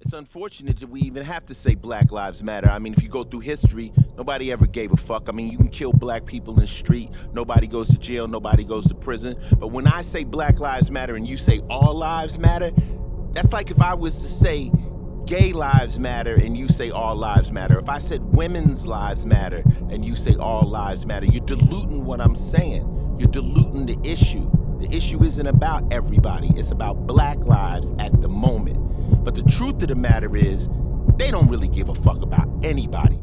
It's unfortunate that we even have to say Black Lives Matter. I mean, if you go through history, nobody ever gave a fuck. I mean, you can kill black people in the street, nobody goes to jail, nobody goes to prison. But when I say Black Lives Matter and you say all lives matter, that's like if I was to say gay lives matter and you say all lives matter. If I said women's lives matter and you say all lives matter, you're diluting what I'm saying. You're diluting the issue. The issue isn't about everybody, it's about black lives at the moment. But the truth of the matter is, they don't really give a fuck about anybody.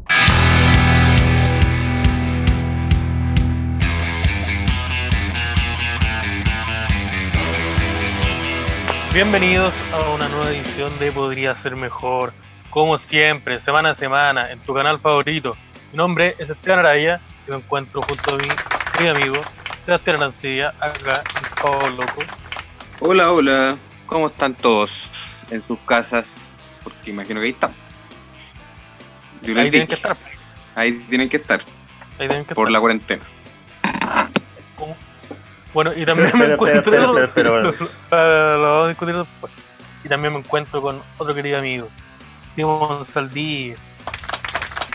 Bienvenidos a una nueva edición de Podría Ser Mejor. Como siempre, semana a semana, en tu canal favorito. Mi nombre es Esteban Araya y me encuentro junto a mi querido amigo Sebastián Arancilla, acá Pavo Loco. Hola, hola. ¿Cómo están todos en sus casas? Porque imagino que ahí están. Ahí tienen que estar. Ahí tienen que estar Ahí tienen que por estar. la cuarentena. Bueno, y también me Espera, espera, encuentro. espera, espera, espera. Para- lo vamos a discutir después. Y también me encuentro con otro querido amigo, Simón Saldí.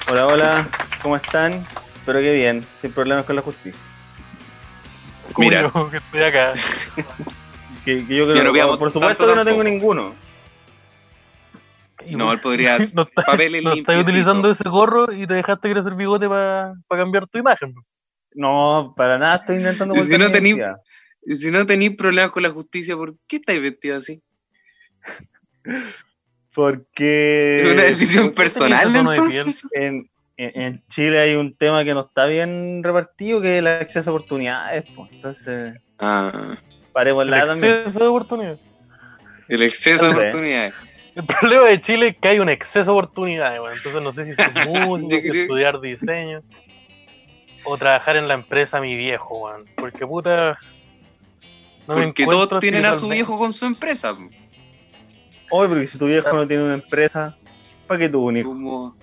Hola, hola, ¿cómo están? Espero que bien, sin problemas con la justicia. Mira. que estoy acá. Que, que yo creo, no veamos por supuesto que no tengo ninguno. No, él podría no está- papeles no estás utilizando ese gorro y te dejaste crecer bigote para cambiar tu imagen. No, para nada estoy intentando Y si no. Y si no tenéis problemas con la justicia, ¿por qué estáis vestido así? Porque ¿Es una decisión ¿por qué personal entonces? en, en- Chile hay un tema que no está bien repartido, que es el acceso a oportunidades. pues. Entonces, Ah, paremos El la también. exceso de oportunidad. el exceso de oportunidades. El problema de Chile es que hay un exceso de oportunidades. Entonces no sé si ser músico, creo- estudiar diseño o trabajar en la empresa mi viejo. Porque puta. no Porque todos tienen a su viejo con su empresa. Oye, porque si tu viejo no tiene una empresa, ¿para qué tu único? Como-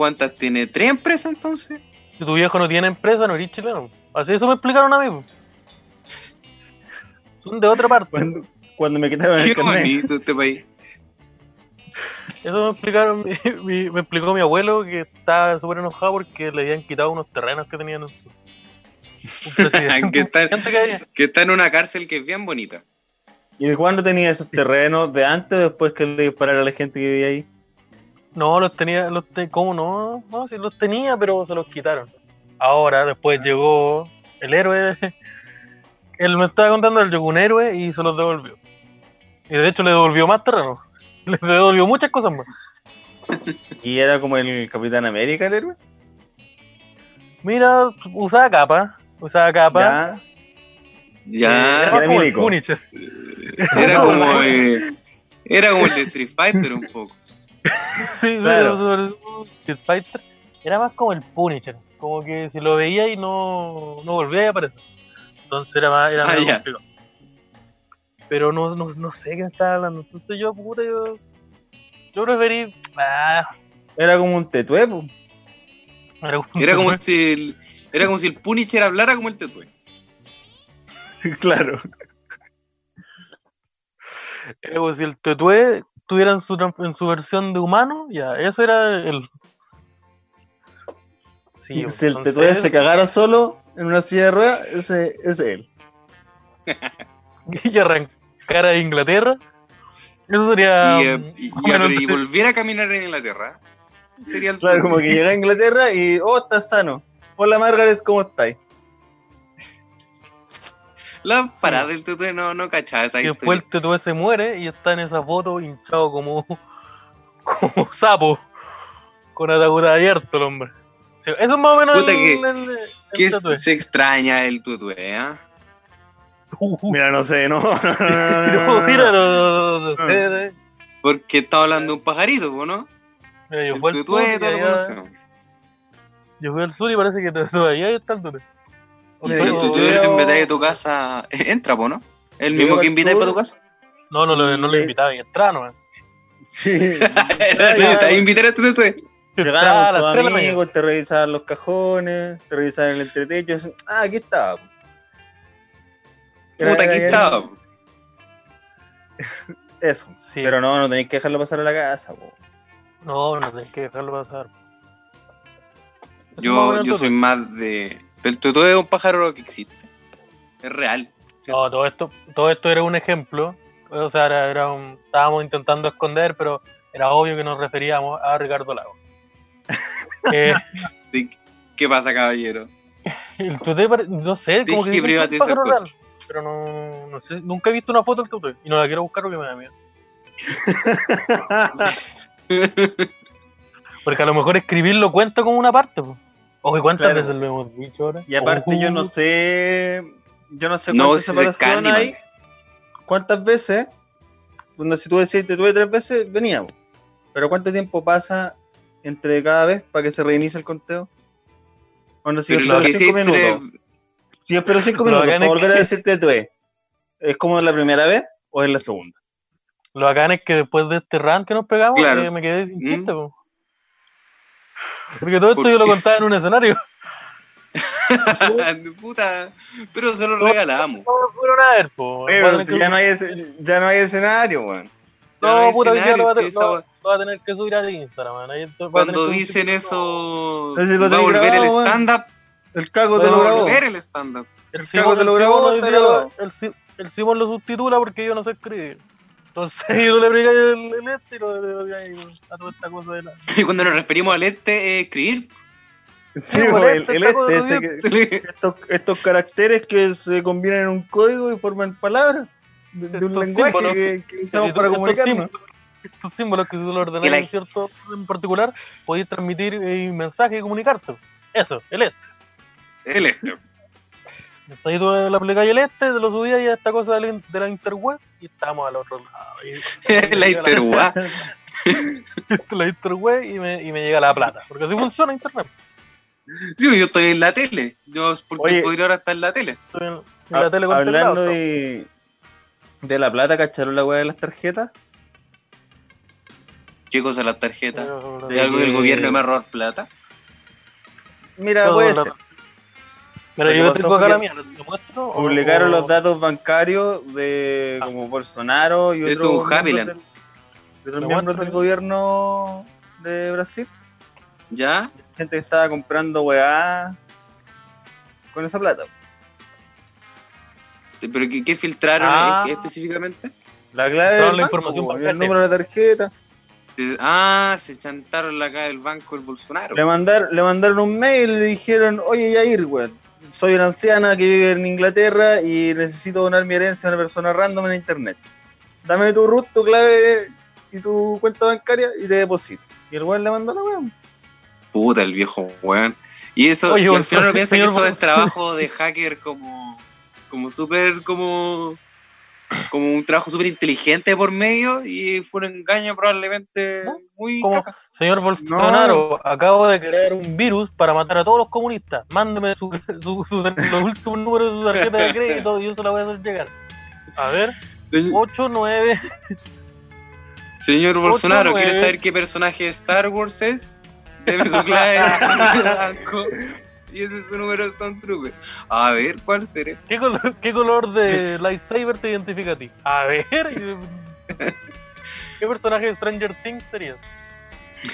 ¿Cuántas tiene? ¿Tres empresas entonces? Si tu viejo no tiene empresa, no eres chileno. Así eso me explicaron a mí. Son de otra parte. Cuando, cuando me quitaron el Qué carnet. bonito este país. Eso me explicaron, mi- mi- me explicó mi abuelo que estaba súper enojado porque le habían quitado unos terrenos que tenían en su. Que está- que está en una cárcel que es bien bonita. ¿Y de cuándo tenía esos terrenos? ¿De antes o después que le dispararon a la gente que vivía ahí? No, los tenía, los te- ¿cómo no? No, sí los tenía, pero se los quitaron. Ahora, después llegó el héroe. Él me estaba contando, él llegó un héroe y se los devolvió. Y de hecho le devolvió más terreno. Le devolvió muchas cosas más. ¿Y era como el Capitán América el héroe? Mira, usaba capa, usaba capa. Ya. Ya. Era más Era como el. Era como, eh, era como el de Street Fighter un poco. Sí, Claro. pero- pero Street Fighter era más como el Punisher, como que si lo veía y no, no volvía a aparecer. Entonces era más, era Ah, más. Pero no, no, no sé qué estaba hablando. Entonces yo, puta, yo, yo preferí. Ah, Era como un tetué, po. era como, Era como si el, era como si el Punisher hablara como el Tetue. claro. era como si el Tetue tuviera en su, en su versión de humano, ya, eso era el. Sí, si el entonces- tetué se cagara solo en una silla de ruedas, ese es él. y arrancara a Inglaterra. Eso sería. y, eh, y- y- menos y volviera a caminar en Inglaterra. Sería el Claro, como que llega a Inglaterra y, oh, estás sano. Hola Margaret, ¿cómo estáis? La parada del Tetue no, no cachaba esa que después historia. el Tetue se muere y está en esa foto hinchado como, como sapo, con ataúd abierto el hombre. Eso es más o menos Puta el, que- el- el Que Tetue. se extraña el Tetue, ¿ah? Uh, Mira, no sé, no. no, no, no, pero, no, no. mira, no, no, no sé, eh. Porque estaba hablando de un pajarito, ¿po, ¿no? Mira, yo El fui al sur yo fui al sur y parece que todavía está el Tetue. Y O si el sea, Tetue veo- en vez de tu casa entra, po, ¿no? El mismo que invitáis para tu casa. No, no, lo- no lo y entraba nomás. Sí. Necesitas invitar a tu Tetue. Entraba Llegaban a sus amigos, te revisaban los cajones, te revisaban el entretecho. Ah, aquí estaba. Puta, aquí estaba. Eso. Sí. Pero no, no tenéis que dejarlo pasar a la casa, po. No, no tenés que dejarlo pasar. Yo, yo soy más de. El tutú es un pájaro que existe. Es real. No, todo esto, todo esto era un ejemplo. O sea, era, era un- estábamos intentando esconder, pero era obvio que nos referíamos a Ricardo Lago. Eh, Sí, ¿Qué pasa, caballero? el tuté, no sé, como que que cosas. real, pero no, no sé, nunca he visto una foto del tuté y no la quiero buscar porque me da miedo. Porque a lo mejor escribirlo cuenta como una parte. po. Oye, ¿cuántas Claro. veces lo hemos dicho ahora? Y aparte yo no sé, yo no sé No, cuántas es separación hay, cuántas veces, donde si tú decís te tuve tres veces, veníamos. Pero cuánto tiempo pasa entre cada vez para que se reinicie el conteo. Cuando si yo Pero espero cinco siempre. minutos, si yo espero cinco minutos para volver a decirte tuve, ¿es como la primera vez o es la segunda? Lo bacán es que después de este rant que nos pegamos, Claro. eh, me quedé sin Mm. chiste. Porque todo esto ¿Por yo lo contaba en un escenario. Puta, pero se lo regalamos. No fueron a ver, po. Pero si ya no hay, ese- ya no hay escenario, weón. No No, hay puta, va, escenario, esa va a tener que subir a Instagram, man. Ahí Cuando dicen eso, Entonces va a volver grabado, el stand-up. El cago te Va lo a grabó. volver el stand-up. El El Simón, cago te lo el grabó, el Simón lo subtitula porque yo no sé escribir. Entonces yo le pregué el, el este y lo le doy ahí a toda esta cosa de la. Y cuando nos referimos al este, es escribir. Sí, Sí, weón, por el, este el cago de este, ese que- estos, estos caracteres que se combinan en un código y forman palabras de, de un lenguaje símbolos. que, que usamos para comunicarnos. Estos símbolos que si tú lo ordenas El en cierto orden en particular, podéis transmitir eh, mensaje y comunicarte. Eso, el este. El este. Entonces ahí tú le aplicáis el este, te lo subías y a esta cosa de la, de la interweb y estamos al otro lado. Y- La interweb. la interweb y me, y me llega la plata. Porque así funciona internet. Sí, yo estoy en la tele. Yo, ¿por qué Oye. podría ahora estar en la tele? Estoy en, en la tele con Hablando de, de la plata, ¿cacharon la weá de las tarjetas? ¿Qué cosa la tarjeta? ¿no? ¿De algo del que- gobierno me robar plata? Mira, puede ser. Que yo tengo acá la mía, ¿lo muestro? Publicaron o- los datos bancarios de Ah. como Bolsonaro y otros miembros, del, de otros miembros del gobierno de Brasil. ¿Ya? Gente que estaba comprando weá con esa plata. ¿Pero qué, qué filtraron Ah. específicamente? La clave del la banco, información el número de la tarjeta. Ah, se chantaron la cara del banco el Bolsonaro. Le, mandar, le mandaron un mail y le dijeron, oye Yair, weón, soy una anciana que vive en Inglaterra y necesito donar mi herencia a una persona random en internet. Dame tu root, tu clave y tu cuenta bancaria y te deposito. Y el weón le mandó la weón. Puta, el viejo weón. Y eso, Oye, y al final uno piensa que eso es trabajo de hacker como, como súper, como, como un trabajo súper inteligente por medio y fue un engaño probablemente ¿No? muy caca. Señor Bolsonaro, acabo de crear un virus para matar a todos los comunistas. Mándeme su, su- su- los últimos números de su tarjeta de crédito y yo se la voy a hacer llegar. A ver, Señor, 8, 9. señor Bolsonaro, ¿quiere saber qué personaje de Star Wars es? Deme su clave de banco y ese es su número de Stormtrooper. A ver, ¿cuál será? ¿Qué color, ¿Qué color de lightsaber te identifica a ti? A ver. ¿Qué personaje de Stranger Things serías?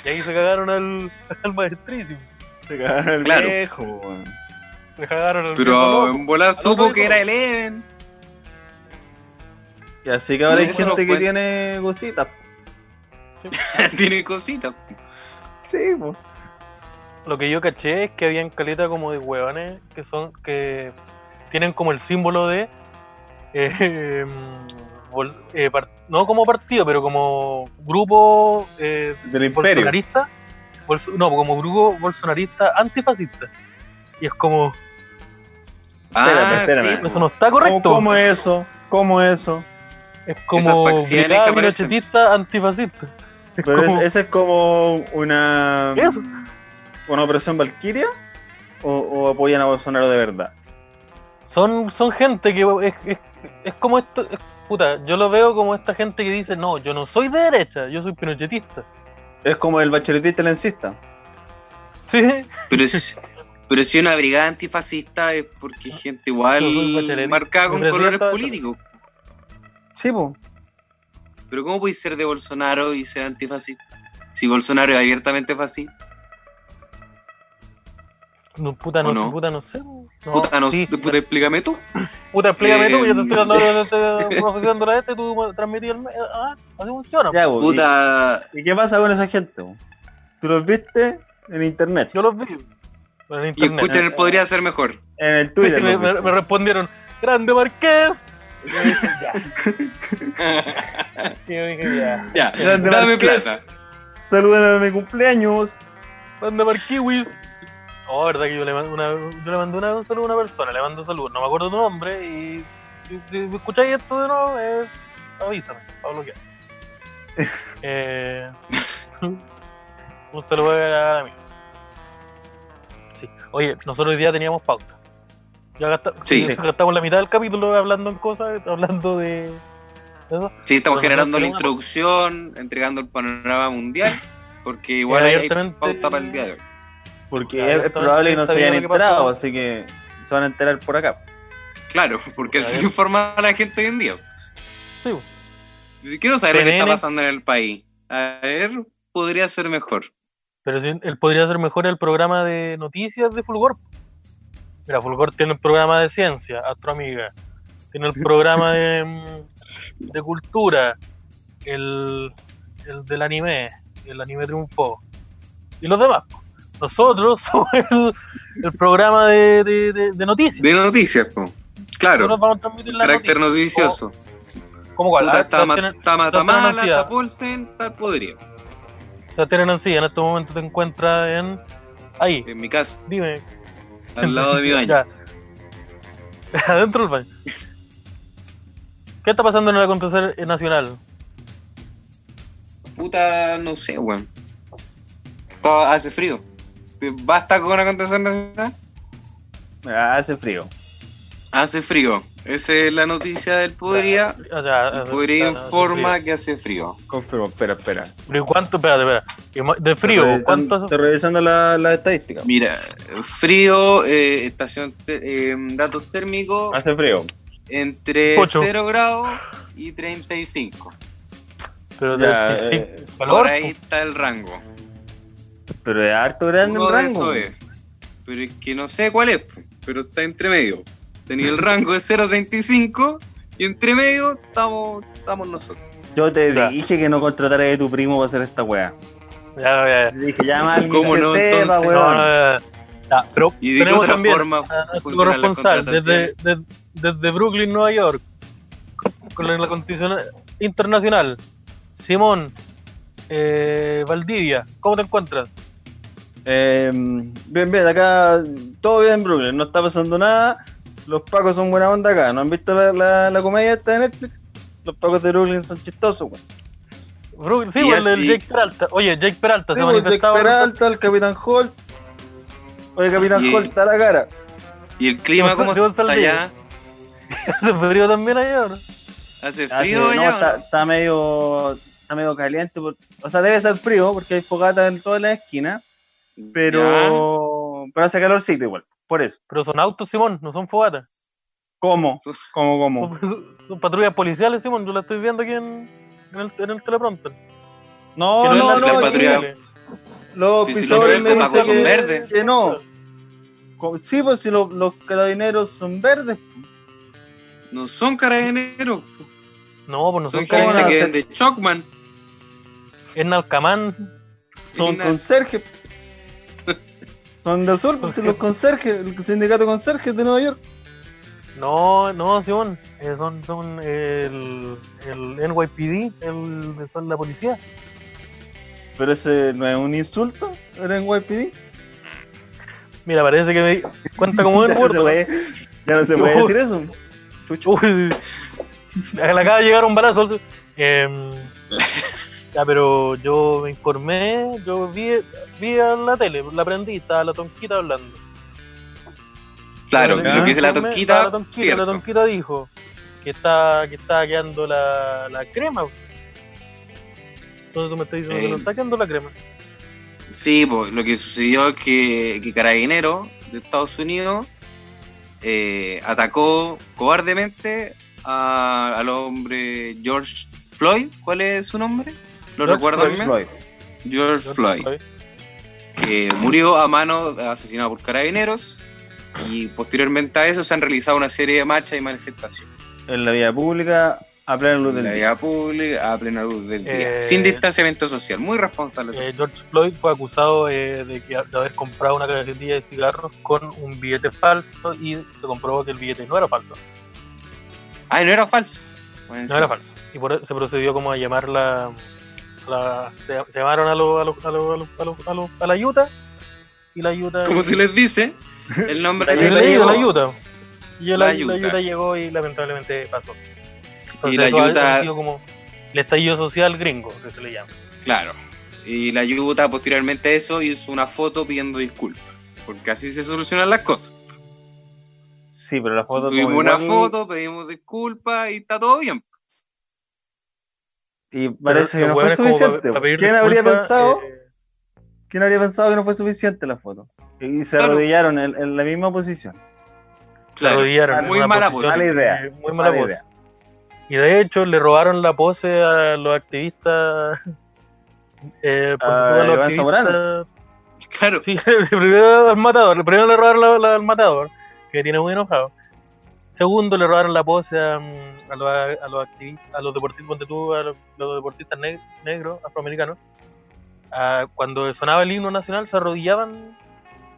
Y ahí se cagaron al, al maestrísimo. Se cagaron Claro. viejo, weón. Se cagaron al Pero viejo en volar supo que era. Eleven. Y así que ahora No, hay no gente que tiene cositas. Tiene cositas. Sí, pues. Lo que yo caché es que habían caleta como de hueones que son que tienen como el símbolo de eh, eh, no como partido, pero como grupo eh, Del imperio. bolsonarista, bolso- no, como grupo bolsonarista antifascista. Y es como, Ah, Espérame, espérame. sí. eso no está correcto. ¿Cómo, cómo eso? ¿Cómo eso? Es como pinochetista antifascista. Es Pero es- como- esa es como una, Eso. una operación Valkyria o, o apoyan a Bolsonaro de verdad. Son, son gente que es, es, es como esto, es- puta, yo lo veo como esta gente que dice, no, yo no soy de derecha, yo soy pinochetista. Es como el bacheletista lencista. Sí, Pero, si- pero si una brigada antifascista es porque gente igual marcada con colores políticos. Sí, pues. Pero ¿cómo podéis ser de Bolsonaro y ser antifascista? Si Bolsonaro es abiertamente fascista. No, puta, no, ¿O no? puta, no sé. No, puta, no, sí, puta, explícame tú. puta, explícame tú, Eh, yo te estoy dando te- profesando la este, tú transmití el... Ah, así funciona. Ya, bo, Puta, ¿Y, y qué pasa con esa gente? ¿Tú los viste en internet? Yo los vi en y internet. escuchen, podría ser mejor. En el Twitter. me, respondieron, grande Marqués. Y yo dije, ya. Y yo dije, ya. ya, Grande dame Marqués. plata. Salúdame a mi cumpleaños. Grande Marquiwis. Oh, verdad que yo le mandé una, yo le mandé una, un saludo a una persona, le mando saludos, no me acuerdo tu nombre y si, si- escucháis esto de nuevo, eh, avísame, para bloquear. eh, un saludo a mí. Sí. Oye, nosotros hoy día teníamos pauta. Ya gasta- Sí. gastamos la mitad del capítulo hablando en cosas, hablando de, eso. Sí, estamos Pero generando la introducción, entregando el panorama mundial, porque igual hay, hay pauta para el día de hoy. Porque Claro, es, probable que no se hayan enterado, pasó. así que se van a enterar por acá. Claro, porque así se informa a la gente hoy en día. Sí. Si quiero saber lo que está pasando en el país. A ver, podría ser mejor. Pero si él podría ser mejor el programa de noticias de Fulgor. Mira, Fulgor tiene el programa de ciencia, Astroamiga. Tiene el programa de, de cultura, el, el del anime, el anime triunfó. Y los demás. Nosotros somos el, el programa de, de, de- de noticias. De noticias, po. Claro, vamos a carácter noticia. noticioso. ¿Cómo cuál? Puta, Ah, está, Matamala, está Paulsen, está Podrido. Sebastián Arancilla, en este momento te encuentras en... Ahí, En mi casa, dime, al lado de mi baño. Ya. Adentro del baño. ¿Qué está pasando en el acontecer nacional? Puta, no sé, weón. Hace frío. Basta con acontecer nacional. Ah, Hace frío. Hace frío. Esa es la noticia del Podría. O sea, El Podría informa que hace frío. Confirmo, espera, espera. Pero ¿y cuánto? Espérate, ma- De frío, Estoy ¿cuánto? revisando- Estoy revisando la, la estadística. Mira, frío, eh, estación, eh, datos térmicos Hace frío. entre Ocho. 0 grados y 35. Pero Ya, de- sí, eh, calor, Por ahí está el rango. Pero es harto grande Uno el de rango. eso es. Pero es que no sé cuál es, pero está entre medio. Tenía el rango de 0.35 y entre medio estamos, estamos nosotros. Yo te Ya. dije que no contratara de tu primo para hacer esta weá. Ya, ya, ya. Te dije, llama a alguien ¿Cómo que no, sepa, entonces? No, weón. no, ya, ya. pero ¿Y de qué tenemos otra también forma a las corresponsal desde, desde, desde Brooklyn, Nueva York, con la condición internacional. Simón, eh, Valdivia, ¿cómo te encuentras? Eh, bien, bien, acá todo bien en Brooklyn, no está pasando nada. Los pacos son buena onda acá. ¿No han visto la, la, la comedia esta de Netflix? Los pacos de Brooklyn son chistosos, weón. Brooklyn, sí, pues, el Jake Peralta. Oye, Jake Peralta Sí, se pues, manifestaba. Peralta, el Capitán Holt. Oye, Capitán Y- Holt, está a la cara. ¿Y el clima cómo está allá? Hace frío también allá, ¿no? ¿Hace Ah, frío allá? está, no? está medio está medio caliente. por- o sea, debe ser frío porque hay fogatas en todas las esquinas. Pero, pero hace calorcito igual. Por eso. Pero son autos, Simón, no son fogatas. ¿Cómo? ¿Cómo, cómo? Son, son patrullas policiales, Simón. Yo la estoy viendo aquí en, en, el, en el teleprompter. No, Que no no, es la no. patrulla- Los pisadores los me dicen son que, verdes. que no. Sí, pues si los, los carabineros son verdes. No son carabineros, No, pues no son, son ¿cómo gente van a que hacer? vende Chocman. Es Nalcamán. Son conserjes. Son de azul, porque los conserjes, el sindicato de conserjes de Nueva York. No, no, Simón. eh, son son el, el NYPD, el, son la policía. Pero ese no es un insulto, era en YPD. Mira, parece que me cuenta como el gordo. puede, ya no se puede decir eso. Chucho. Uy, le acaba de llegar un balazo. Em, ya, pero yo me informé, yo vi, vi a la tele, la prendí, estaba la tonquita hablando. Claro, lo que dice la tonquita, estaba la tonquita, cierto. la tonquita dijo que está, que está quedando la, la crema. Entonces tú me estás diciendo que Eh. no está quedando la crema. Sí, pues lo que sucedió es que, que Carabinero de Estados Unidos eh, atacó cobardemente a- al hombre George Floyd, ¿cuál es su nombre? ¿Lo George recuerdan George? Floyd. George Floyd, que murió a mano asesinado por carabineros y posteriormente a eso se han realizado una serie de marchas y manifestaciones. En la vía pública, a plena luz En del la día. vía pública a plena luz del día, Eh, sin distanciamiento social, muy responsable. Eh, George Floyd fue acusado eh, de, que- de haber comprado una cajetilla de cigarros con un billete falso y se comprobó que el billete no era falso. Ay, no era falso. Bueno, No sí. era falso. Y por eso se procedió como a llamar la. La- se, se llamaron a los a los a los a a la Utah y la Utah. Como se les dice, el nombre La de la llegó. Utah. Y la, La la Utah. Llegó y lamentablemente pasó. Y la Utah- ha sido como el estallido social gringo, que se le llama. Claro. Y la Utah posteriormente a eso hizo una foto pidiendo disculpas. Porque así se solucionan las cosas. Sí, pero la foto. Subimos una igual- foto, pedimos disculpas y está todo bien. Y parece que no fue suficiente. pa- pa pedir ¿Quién habría pensado? eh, ¿Quién habría pensado que no fue suficiente la foto? Y se Claro. arrodillaron en, en la misma posición. se Claro. arrodillaron en Muy mala posición, pose. Mala idea. Muy mala Mala pose. idea. Y de hecho le robaron la pose a los activistas. Eh, por A los Iván activistas- Claro. Sí, primero al matador. Primero le robaron la, la- al matador, que tiene muy enojado. Segundo, le robaron la pose a, mm, a los, a los activistas, a los deportistas, ponte tú, a los, los deportistas neg- negros, afroamericanos. Ah, cuando sonaba el himno nacional, se arrodillaban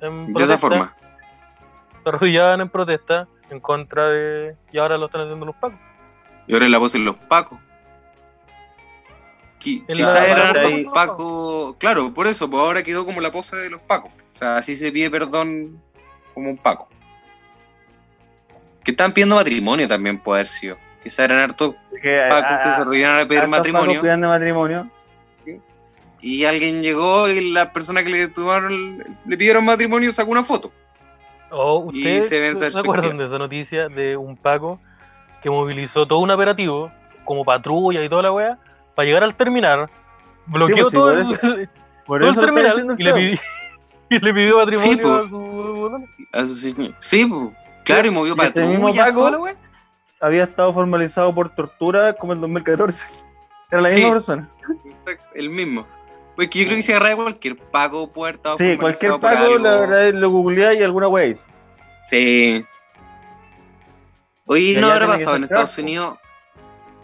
en De esa protesta, forma. Se arrodillaban en protesta en contra de. Y ahora lo están haciendo los pacos. Y ahora la pose en los pacos. Qui- Quizás eran hartos pacos. Claro, por eso, pues ahora quedó como la pose de los pacos. O sea, así se pide perdón como un paco. Que estaban pidiendo matrimonio también, puede haber sido. Quizás eran hartos Que, pacos a- que se a- arrodillaron a pedir matrimonio. pidan de matrimonio. Y alguien llegó y la persona que le tomaron, le pidieron matrimonio sacó una foto. O Y ustedes se ven esa se acuerdan de esa noticia de un Paco que movilizó todo un operativo, como patrulla y toda la wea, para llegar al terminal, bloqueó pues sí, todo, por el, eso- Por todo terminal y le, pidió, y le pidió matrimonio Sí, po. a su... A su señor. Sí, pues. Claro, y movió ese mismo Paco- la. Había estado formalizado por tortura como el 2014. Era la Sí. misma persona. Exacto, el mismo. Pues que yo creo que se agarra de cualquier pago puerta. Sí, cualquier Paco lo, lo googleás y alguna hizo. Sí. Oye, Y ¿no habrá pasado en Estados Unidos?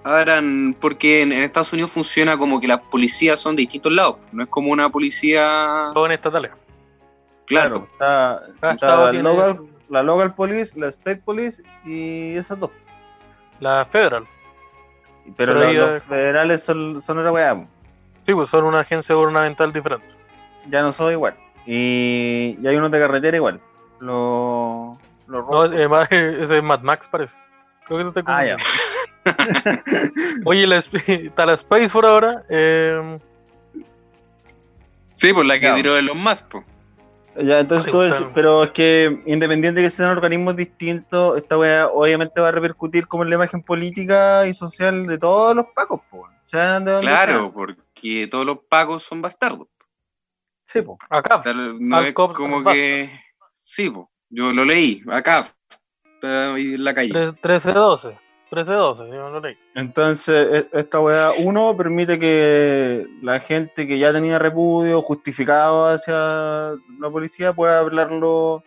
Habrán, porque en, en Estados Unidos funciona como que las policías son de distintos lados. No es como una policía. Todo en estatales. Claro. Está, Cada está local, la local police, la state police y esas dos. la federal. Pero, Pero los, federales son, son otra weá. Sí, pues son una agencia gubernamental diferente. Ya no son igual. Y, y hay unos de carretera igual. Los, los No, es- eh, ese es Mad Max parece. Creo que no te ah, ya. Oye, la, está la Space por ahora. eh, Sí, por la que tiró de los más, po. Ya, entonces todo claro. eso, pero es que independiente de que sean organismos distintos, esta weá obviamente va a repercutir como en la imagen política y social de todos los pacos, po, sean de donde Claro, sean. porque todos los pagos son bastardos. Sí, po. acá. Tal- No es cops como que. Sí, po. Yo lo leí acá. Está ahí en la calle. 13-12. 13-12, yo no lo leí. Entonces, e- esta weá, uno, permite que la gente que ya tenía repudio justificado hacia la policía pueda hablarlo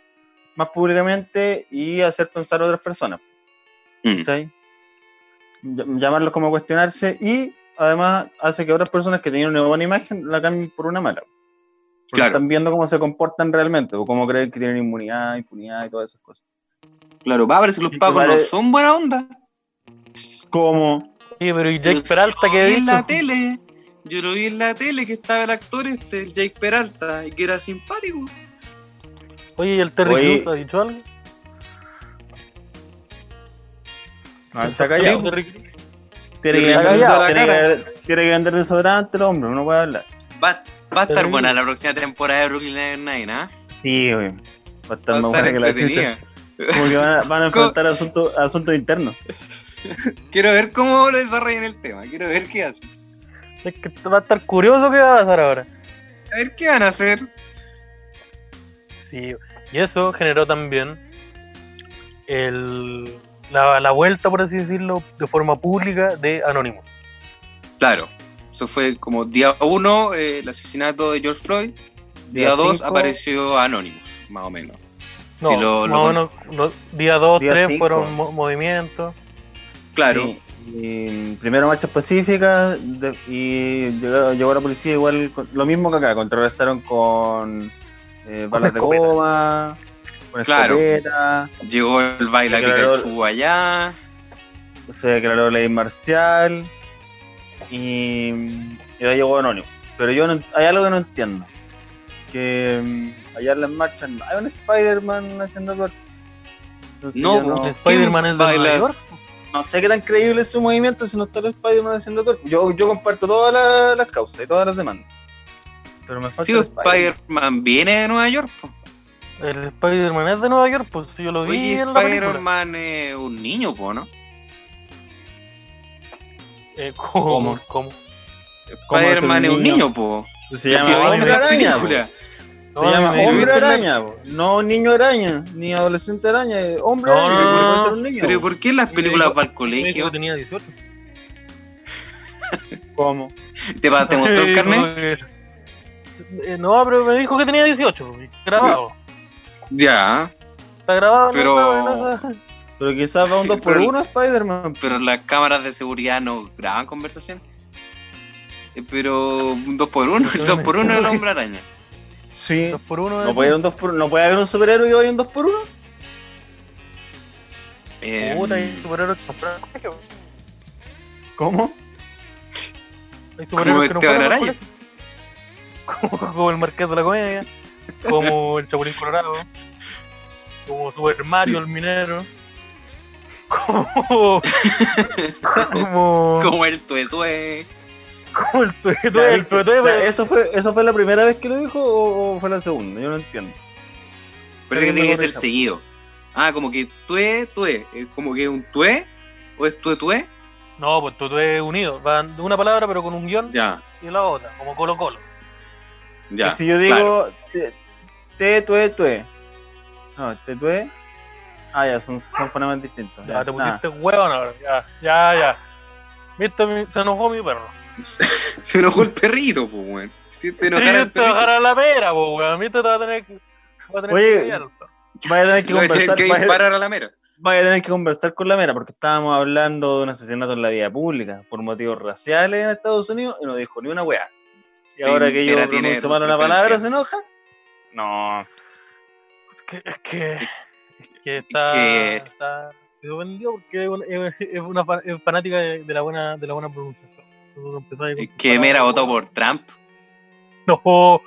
más públicamente y hacer pensar a otras personas. Mm. ¿cachai? Ll- Llamarlos como a cuestionarse y además hace que otras personas que tenían una buena imagen la cambien por una mala. Porque Claro. están viendo cómo se comportan realmente, o cómo creen que tienen inmunidad, impunidad y todas esas cosas. Claro, va, pero si los pagos no son buena onda. Como Sí, pero ¿y Yo Jake Peralta ha vi en la tele. Yo lo vi en la tele que estaba el actor este, el Jake Peralta, y que era simpático. Oye, ¿y el Terry Oye. Crews ha dicho algo? Ah, está callado. Sí, Terry Crews. Tiene que, vender, tiene, que, tiene que vender desodorante el hombre, no puede hablar. Va, va a estar Terrible. buena la próxima temporada de Brooklyn Nine-Nine, ¿ah? Sí, güey. Va a estar más buena que la chucha. entretenida. Como que van a, van a Co- enfrentar asuntos asuntos internos. Quiero ver cómo lo desarrollan el tema. Quiero ver qué hacen. Es que va a estar curioso qué va a pasar ahora. A ver qué van a hacer. Sí, y eso generó también el, la, la vuelta, por así decirlo, de forma pública de Anonymous. Claro. Eso fue como día uno, eh, el asesinato de George Floyd. Día 2 cinco, apareció Anonymous, más o menos. No, Sí, lo- lo más o menos, los día 2, Día 3 cinco. fueron mo- movimientos. Claro. Sí, y primero marchas pacíficas de- y llegó, llegó la policía igual, lo mismo que acá, contrarrestaron con eh, balas de goma, con Claro. escopeta, Llegó el baile Pikachu allá. se declaró ley marcial y, y ahí llegó Anónimo. Pero yo no, hay algo que no entiendo. Que mm, allá en las marchas no hay un Spider-Man haciendo No, no, Spider-Man es de? Nueva York. No sé qué tan creíble es su movimiento si no está el Spider-Man haciendo twerk. Yo, yo comparto todas la- las causas y todas las demandas. Pero me falta Sí, el Spider-Man viene de Nueva York. po. El Spider-Man es de Nueva York, pues yo lo vi Oye, en la película. Spider-Man es un niño, po, ¿no? Eh, ¿Cómo? ¿Cómo? ¿Cómo? ¿Cómo es Spider-Man es un niño? niño, po. Se llama ¿viste Hombre la Araña. po. Película? Se No, llama yo Hombre Araña, po. no Niño Araña, ni Adolescente Araña, eh, Hombre No, Araña, no, no, puede no. ser un niño. Pero po. ¿por qué las películas dijo- va al Me dijo colegio? que tenía 18. ¿Cómo? ¿Te, pa- te mostró el carnet? Eh, No, pero me dijo que tenía 18. Grabado. Ya, Está grabado. Pero- No, no, no. Pero quizás va un 2 por Pero- 1 Spider-Man. pero las cámaras de seguridad no graban conversación. Eh, Pero un 2 por 1 el 2 por 1 es el hombre araña. Sí. Dos por uno. No eh. puede, haber un 2 por, no puede haber un superhéroe que vaya un 2 por 1 Eh, Puta, hay superhéroes que no fueron al colegio. ¿Cómo? Hay Como superhéroes que no fueron al colegio. Como, como el Marqués de la Comedia. Como el Chapulín Colorado. Como Super Mario, el minero. Como. Como. como el tuetue. Como el Tuetue, el. Tuetue, pero- ¿Eso fue, ¿Eso fue la primera vez que lo dijo o, o fue la segunda? Yo no entiendo. Parece que tiene que ser seguido. Ah, como que tue, tue. ¿Es como que un tue? ¿O es tue, tue? No, pues Tuetue unido. Van de una palabra, pero con un guion Ya, y la otra. Como Colo Colo. ya. Y si yo digo te, te, tue, tue. No, te, tue. Ah, ya, son, son fonemas distintos. Ya, Ya, te pusiste huevón ahora. Ya, ya, ya. Viste, mi- se enojó mi perro. Se enojó el perrito, pues, weón. Si te a la pera, po, weón. Viste, te va a tener que. Va a tener Oye, que. Vaya a tener que conversar. que vaya- disparar a la mera. Vaya a tener que conversar con la mera porque estábamos hablando de un asesinato en la vía pública por motivos raciales en Estados Unidos y no dijo ni una weá. Y Sí, ahora que yo pronuncio mal una palabra, ¿se enoja? No. Es que, es que, es que está, que- está quedó vendido porque es una, es- es una fa- es fanática de, de la buena de la buena pronunciación. Es sus que Mera votó por Trump. No,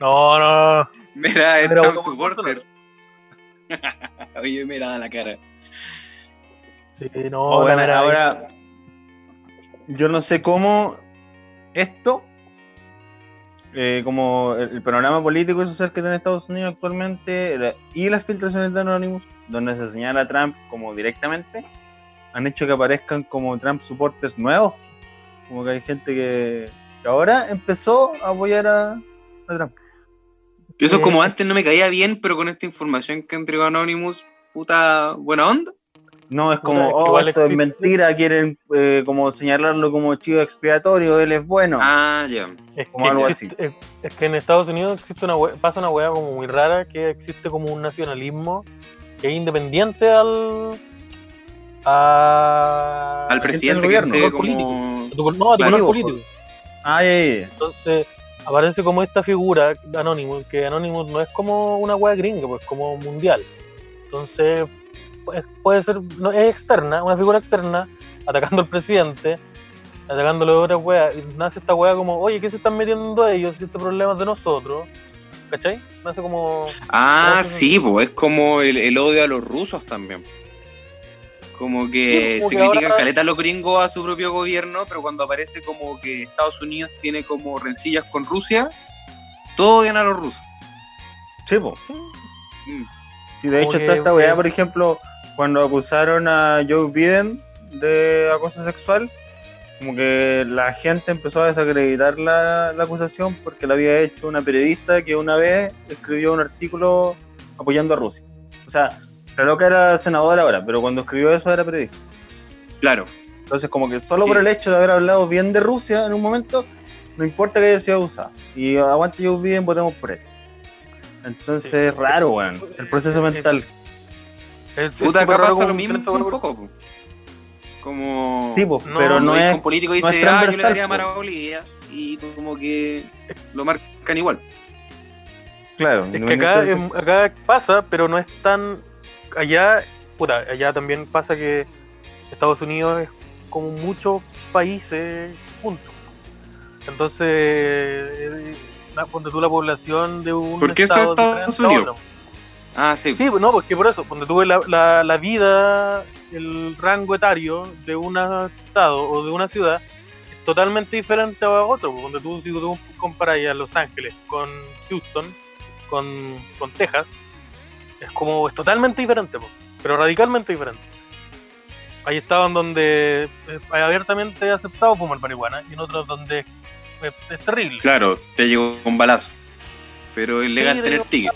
no, no. Mera es Mera Trump supporter. Oye, Mera da la cara. Sí, no, Oh, la bueno, Mera- ahora, yo no sé cómo esto, eh, como el, el panorama político y social que tiene Estados Unidos actualmente la- y las filtraciones de Anonymous, donde se señala a Trump como directamente, han hecho que aparezcan como Trump soportes nuevos. Como que hay gente que, que ahora empezó a apoyar a, a Trump. Eso Eh, como antes no me caía bien, pero con esta información que entregó Anonymous, puta buena onda. No, es como, es oh, igual esto es mentira, quieren eh, como señalarlo como chivo expiatorio, él es bueno. Ah, ya. Es algo existe- es, es que en Estados Unidos existe una pasa una hueá como muy rara que existe como un nacionalismo que es independiente al a- Al presidente que gobierno, esté al como. a tu col- no, a tu Claro. color político. Ay, ay, ay. Entonces aparece como esta figura de Anonymous, que Anonymous no es como una hueá gringa, pues como mundial. Entonces pues, puede ser, no, es externa, una figura externa, atacando al presidente, atacándolo de otras weas, y nace esta wea como, oye, ¿qué se están metiendo ellos si este problema es de nosotros? ¿Cachai? Nace como... Ah, sí, pues es como el, el odio a los rusos también. Como que Sí, como se que critican ahora- caleta a los gringos a su propio gobierno, pero cuando aparece como que Estados Unidos tiene como rencillas con Rusia, todos odian a los rusos. Sí, po. Mm. Sí, de hecho está esta weá, por ejemplo, cuando acusaron a Joe Biden de acoso sexual, como que la gente empezó a desacreditar la, la acusación porque la había hecho una periodista que una vez escribió un artículo apoyando a Rusia. O sea, la loca era senadora ahora, pero cuando escribió eso era periodista. Claro. Entonces, como que solo por el hecho de haber hablado bien de Rusia en un momento, no importa que haya sido usada. Y aguante Joe Biden, votemos por él. Entonces, Sí. es raro, weón. El proceso mental. Es- Puta, acá pasa lo mismo un poco. po. Como. Sí, pues, No, pero no veis es. un político no dice, es ah, yo le daría po". a Bolivia. Y como que lo marcan igual. Claro, Es que acá, acá pasa, pero no es tan. Allá, puta, allá también pasa que Estados Unidos es como muchos países juntos. Entonces, eh, ponte tú la población de un. ¿Por qué eso estado Estados diferente a Unidos? Ah, sí. Sí, no, porque por eso, cuando tuve la, la, la vida, el rango etario de un estado o de una ciudad es totalmente diferente a otro. Cuando tú, si tú comparas a Los Ángeles con Houston, con, con Texas, es como, es totalmente diferente, po, pero radicalmente diferente. Hay estados donde es abiertamente aceptado fumar marihuana y en otros donde es, es terrible. Claro, te llegó un balazo. Pero es legal Sí, tener tigre.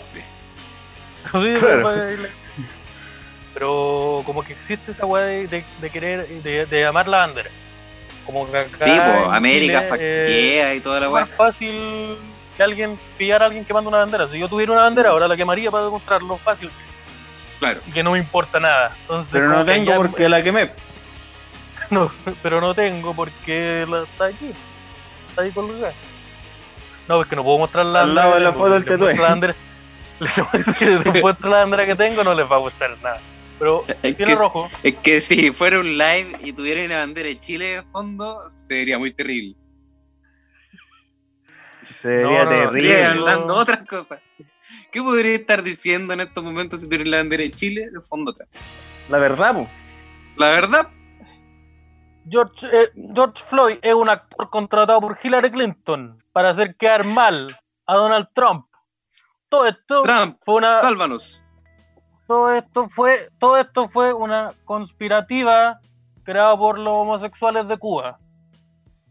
Sí, Claro. pero- Pero como que existe esa weá de, de- de querer, de, de amar la bandera. Como que acá Sí, pues en América Chile, eh, faquea y toda la es weá. más fácil que alguien pillar a alguien quemando una bandera. Si yo tuviera una bandera, ahora la quemaría para demostrarlo fácil Claro. y que no me importa nada. Entonces, Pero no tengo allá- porque la quemé. no, pero no tengo porque la, está aquí. Está ahí colgada. No, es que no puedo mostrar la Al lado de la foto del bandera- Si les muestro la bandera que tengo, no les va a gustar nada. Pero Es tiene que, rojo. es que si fuera un live y tuviera una bandera de Chile de fondo, sería muy terrible. Sería No, no, Terrible. hablando otras cosas. ¿Qué podría estar diciendo en estos momentos si tuviera la bandera de Chile de fondo atrás? La verdad, po. La verdad, George, eh, George Floyd es un actor contratado por Hillary Clinton para hacer quedar mal a Donald Trump. Todo esto Trump, fue una sálvanos. todo esto fue todo esto fue una conspirativa creada por los homosexuales de Cuba.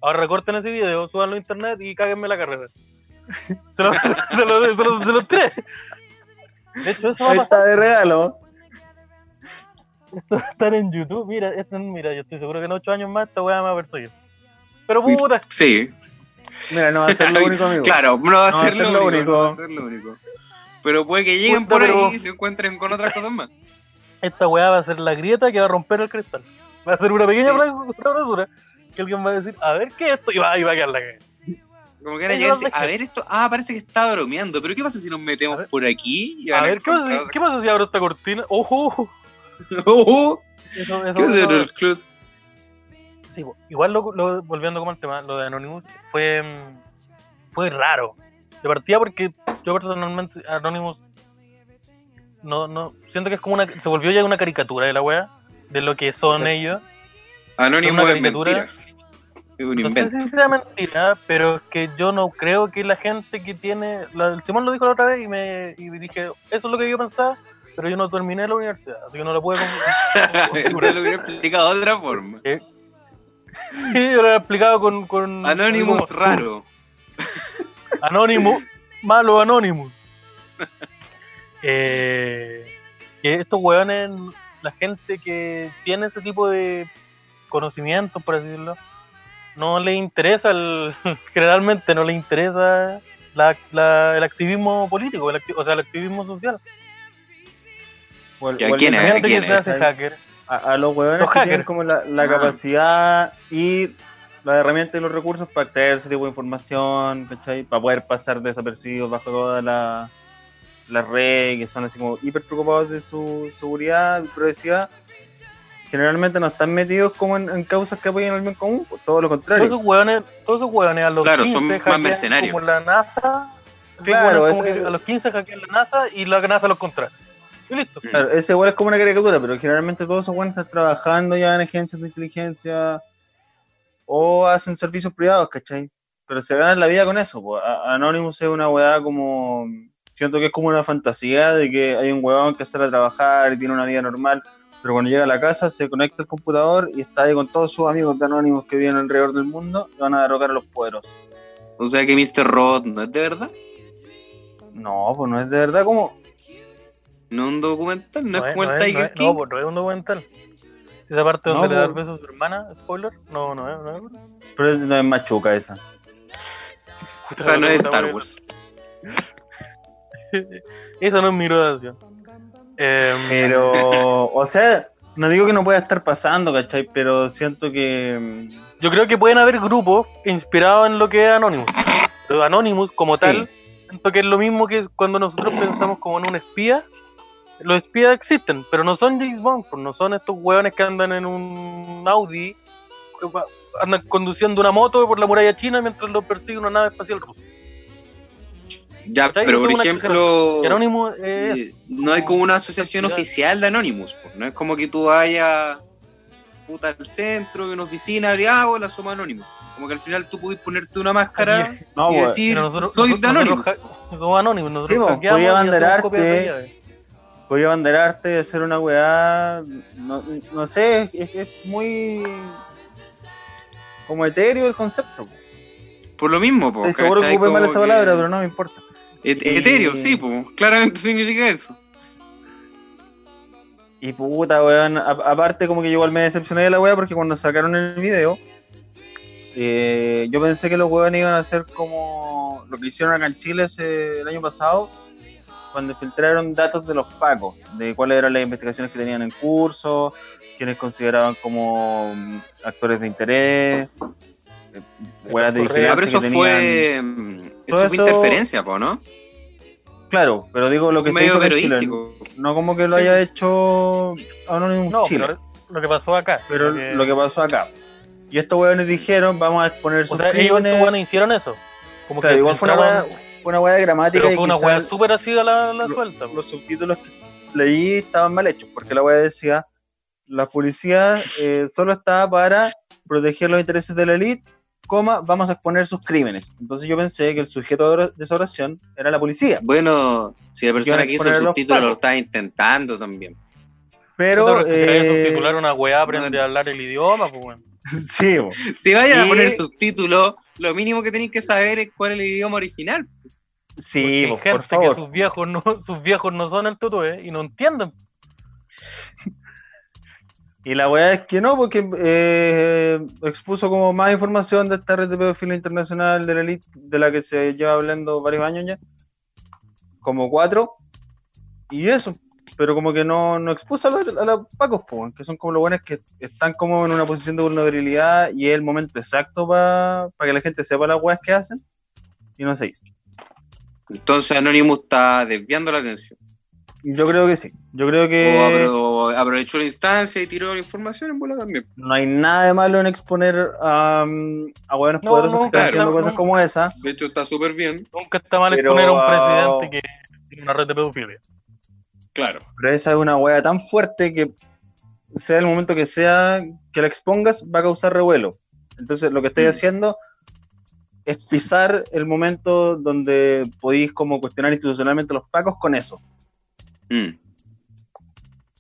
Ahora recorten ese video, súbanlo a internet y cáguenme la carrera. Se lo, se lo, se lo- se lo tiré. De hecho, eso va a pasar. está de regalo. Esto va a estar en YouTube. Mira, esto, mira, yo estoy seguro que en ocho años más esta weá me va a perseguir. Pero puta, Sí, Mira, no va a ser lo único, amigo. claro, no va a No ser lo único. No va a único. ser lo único. Pero puede que lleguen Puta, por ahí pero- y se encuentren con otras cosas más. esta weá va a ser la grieta que va a romper el cristal. Va a ser una pequeña Sí. frasura que alguien va a decir, a ver qué es esto, y va, y va a quedar la cagada. Como que Yo llegar a ver esto, ah, parece que está bromeando, pero ¿qué pasa si nos metemos ver. por aquí? Y A ver, ¿qué pasa, si, ¿qué pasa si abro esta cortina? ¡Ojo! eso, ¿Qué el sí, igual lo, lo- volviendo como al tema, lo de Anonymous fue, mm, fue raro. De partida porque yo personalmente Anonymous no, no, siento que es como una, se volvió ya una caricatura de la wea, de lo que son ellos. Anónimo una es mentira. Es un No sé invento. si sea mentira, pero es que yo no creo que la gente que tiene. La, el Simón lo dijo la otra vez y me y dije, eso es lo que yo pensaba, pero yo no terminé la universidad, así que no lo puedo lo hubiera explicado de otra forma. Sí, yo lo he explicado con. con Anonymous raro. Anonymous, malo Anonymous. Eh, que estos weones, la gente que tiene ese tipo de conocimientos, por así decirlo, no le interesa, el, generalmente no le interesa la- la- el activismo político, el acti- o sea, el activismo social. O el- ¿Y a o el quién es? Quién se es? hace hacker. a, a los huevones Los que tienen hackers. como la, la Ah. capacidad y las herramientas y los recursos para extraer ese tipo de información, ¿cachai? Para poder pasar desapercibidos bajo toda la, la red, que son así como hiper preocupados de su seguridad y privacidad, generalmente no están metidos como en, en causas que apoyen al bien común, pues, todo lo Todos contrario. esos hueones, todos esos hueones a los Claro, 15 son más mercenarios. Como la NASA. Claro, hueones ese- a los 15 hackean la NASA y la NASA los contrata. Y listo. Claro, ese igual es como una caricatura, pero generalmente todos esos buenos están trabajando ya en agencias de inteligencia o hacen servicios privados, ¿cachai? Pero se ganan la vida con eso. A- Anonymous es una weá como. Siento que es como una fantasía de que hay un huevón que sale a trabajar y tiene una vida normal, pero cuando llega a la casa se conecta al computador y está ahí con todos sus amigos de Anonymous que viven alrededor del mundo y van a derrocar a los poderosos. O sea que Mr. Robot no es de verdad. No, pues no es de verdad como. No es un documental, no, es como el no Tiger no King. No, pues no es un documental. Esa parte No, donde le da el po. beso a su hermana, spoiler, no, no es, no es. Pero es- no es machuca esa. O sea, no es Star Wars. Esa no es mi graduación. Eh, Pero, o sea, no digo que no pueda estar pasando, ¿cachai? Pero siento que. mm, yo creo que pueden haber grupos inspirados en lo que es Anonymous. Pero Anonymous, como tal, siento que es lo mismo que cuando nosotros pensamos como en un espía. Los espías existen, pero no son James Bond, pues, no son estos hueones que andan en un Audi, andan conduciendo una moto por la muralla china mientras los persigue una nave espacial rusa. Ya, pero por ejemplo, Y Anonymous es eh, no hay como una asociación oficial de Anonymous. pues. No es como que tú vayas puta, al centro, de una oficina, abrí, ah, hola, somos Anonymous. Como que al final tú puedes ponerte una máscara No, y pues, decir, nosotros- soy nosotros- de Anonymous. Somos Anonymous, nosotros Sí, po, hackeamos podía y hacemos abanderarte. de abanderarte, hacer una weá. No, no sé, es, es muy. como etéreo el concepto. Por lo mismo, po, Estoy seguro que mal esa que- palabra, pero no me importa. Et- Y- Etéreo, sí, pues, claramente significa eso. Y puta, weón. aparte, como que yo igual me decepcioné de la weá porque cuando sacaron el video, eh, yo pensé que los weones iban a hacer como lo que hicieron acá en Chile ese- el año pasado, cuando filtraron datos de los pacos, de cuáles eran las investigaciones que tenían en curso, quienes consideraban como actores de interés, weas de vigilancia pero eso que fue. mm, Eso fue eso- interferencia, po, ¿no? Claro, pero digo lo que se medio hizo en Chile, periodístico. no como que lo Sí. haya hecho Anonymous No, Chile. pero lo que pasó acá. Pero porque- lo que pasó acá. Y estos weones dijeron, vamos a exponer sus crímenes. estos weones hicieron eso. Como Claro, que igual fue una weá, fue una weá de gramática Pero y fue una weá súper así a la, la lo- suelta. los subtítulos que leí estaban mal hechos, porque la weá decía, la policía eh, solo estaba para proteger los intereses de la élite, coma, vamos a exponer sus crímenes. Entonces yo pensé que el sujeto de esa oración era la policía. Bueno, si la persona que hizo el subtítulo lo estaba intentando también. Pero, si eh, subtitular una weá, aprende no- a hablar el idioma, pues weón. sí, bo. Si vayan a poner subtítulos, lo mínimo que tenéis que saber es cuál es el idioma original. sí, bo, gente por que favor. sus viejos no, sus viejos no son el tutué y no entienden. Y la weá es que no, porque eh, expuso como más información de esta red de pedofilia internacional de la elite, de la que se lleva hablando varios años ya, como cuatro, y eso, pero como que no, no expuso a los, a los pacos, que son como los buenos que están como en una posición de vulnerabilidad y es el momento exacto para que la gente sepa las weas que hacen, y no se hizo. Entonces Anonymous está desviando la atención. Yo creo que sí, yo creo O que apro- aprovechó la instancia y tiró la información en bola también. no hay nada de malo en exponer a, um, a hueones No, poderosos no, que están claro, haciendo no, cosas no. como esa. De hecho, está súper bien. Nunca está mal Pero, exponer a un ah, presidente que tiene una red de pedofilia. Claro. Pero esa es una wea tan fuerte que sea el momento que sea que la expongas, va a causar revuelo. Entonces lo que estáis Mm. haciendo es pisar el momento donde podéis como cuestionar institucionalmente a los pacos con eso. Mm.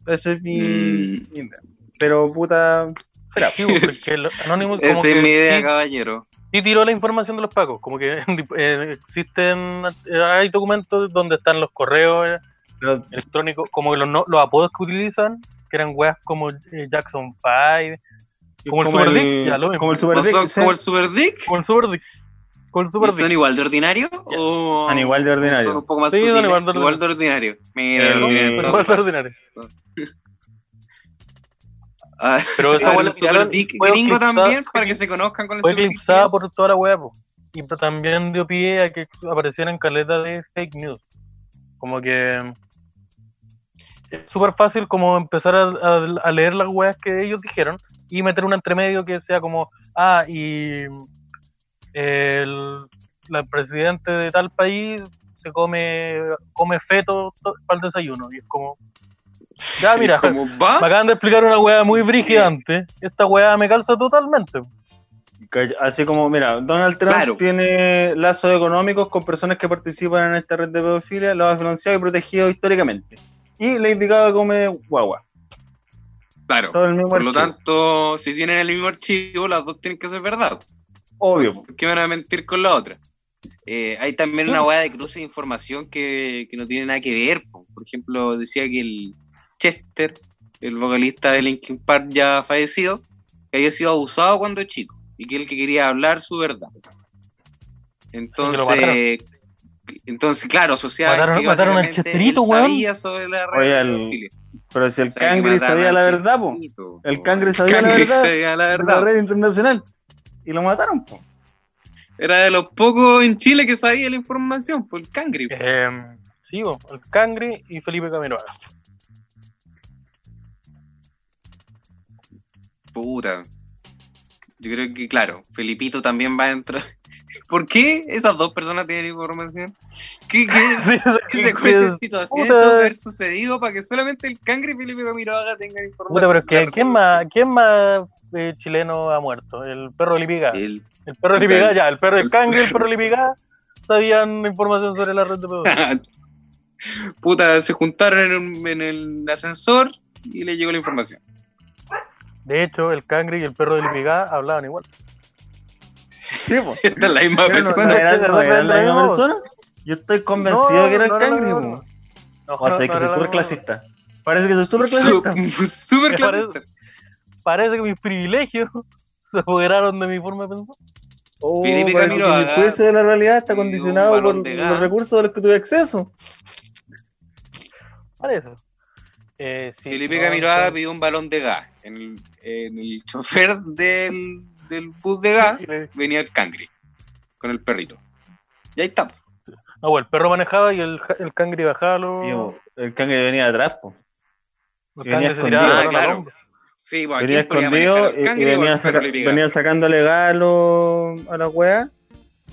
Ese es mi, Mm. mi idea. Pero puta, será. Sí, porque el Anonymous como Esa es mi idea, sí- caballero. sí tiró la información de los pacos. Como que eh, existen, eh, hay documentos donde están los correos eh, Pero electrónicos, como que los, no- los apodos que utilizan, que eran weas como eh, Jackson 5, Como el Super Dick, ya, lo mismo. como el Super ¿O Dick, como el Super Dick? como el Super Dick. Como el Super ¿Y son igual de ordinario? ¿O Son igual de ordinario. Son un poco más Sí, son igual de Igual de ordinario. Mira, ordinario todo. igual de ordinario. Ah, Pero esa Super Dick gringo también, para que se conozcan con el Fue eclipsada por toda la web. Y también dio pie a que aparecieran caletas de fake news. Como que es súper fácil como empezar a, a- a leer las weas que ellos dijeron y meter un entremedio que sea como, ah, y el, la presidente de tal país se come come feto to- para el desayuno. Y es como, ya mira, Como me acaban de explicar una wea muy brígida antes. Esta wea me calza totalmente. Así como, mira, Donald Trump Claro. tiene lazos económicos con personas que participan en esta red de pedofilia, lo ha financiado y protegido históricamente. Y le indicaba come guagua. claro. Todo el mismo Por lo tanto, si tienen el mismo archivo, las dos tienen que ser verdad. Obvio. ¿Por qué van a mentir con la otra? Eh, hay también una hueá de cruce de información que, que no tiene nada que ver. po. Por ejemplo, decía que el Chester, el vocalista de Linkin Park ya fallecido, que había sido abusado cuando chico y que él que quería hablar su verdad. Entonces, entonces claro, asociaba Mataron- que mataron al Chesterito, weón. sabía sobre la Oye, el-. Pero si el O sea, mataron sabía la verdad, po. El po. Cangri sabía la verdad. sabía la de la verdad. red internacional. Y lo mataron, po. Era de los pocos en Chile que sabía la información, por el Cangri. Eh, sí, bo, el Cangri y Felipe Camiroaga. Puta. Yo creo que, claro, Felipito también va a entrar. ¿Por qué esas dos personas tienen información? ¿Qué, qué, Sí, qué secuencia situaciones puta. que haber sucedido para que solamente el Cangri y Felipe Camiroaga tengan información? Puta, pero es que Claro, ¿quién más, quién más eh, chileno ha muerto? El perro Lipiga. El, El perro Lipiga, ya, el perro del el- Cangri y el perro Lipiga sabían información sobre la red de pedofilia. Puta, se juntaron en, un- en el ascensor y le llegó la información. De hecho, el Cangri y el perro de Lipiga hablaban igual. Sí, es la misma persona. eran la misma persona. Yo estoy convencido No, que era el no, no, Cangri, no, po. no. No, O sea, no, que no, soy súper clasista. Parece que soy súper clasista. Súper clasista. Parece que mis privilegios se apoderaron de mi forma de pensar. Oh, Felipe Camiroaga mi juicio de la realidad está condicionado por los recursos a los que tuve acceso. Parece. Eh, sí, Felipe no, Camiroaga pidió un balón de gas. En el, en el chofer del, del bus de gas venía el Cangri con el perrito. Y ahí está. No, bueno, el perro manejaba y el, el Cangri bajaba po, el Cangri venía atrás, po. los y venía Cangri se escondido. Ah, claro. Sí, pues, ¿a Venía escondido y, y venía, saca- venía sacándole gas a, los- a las weas.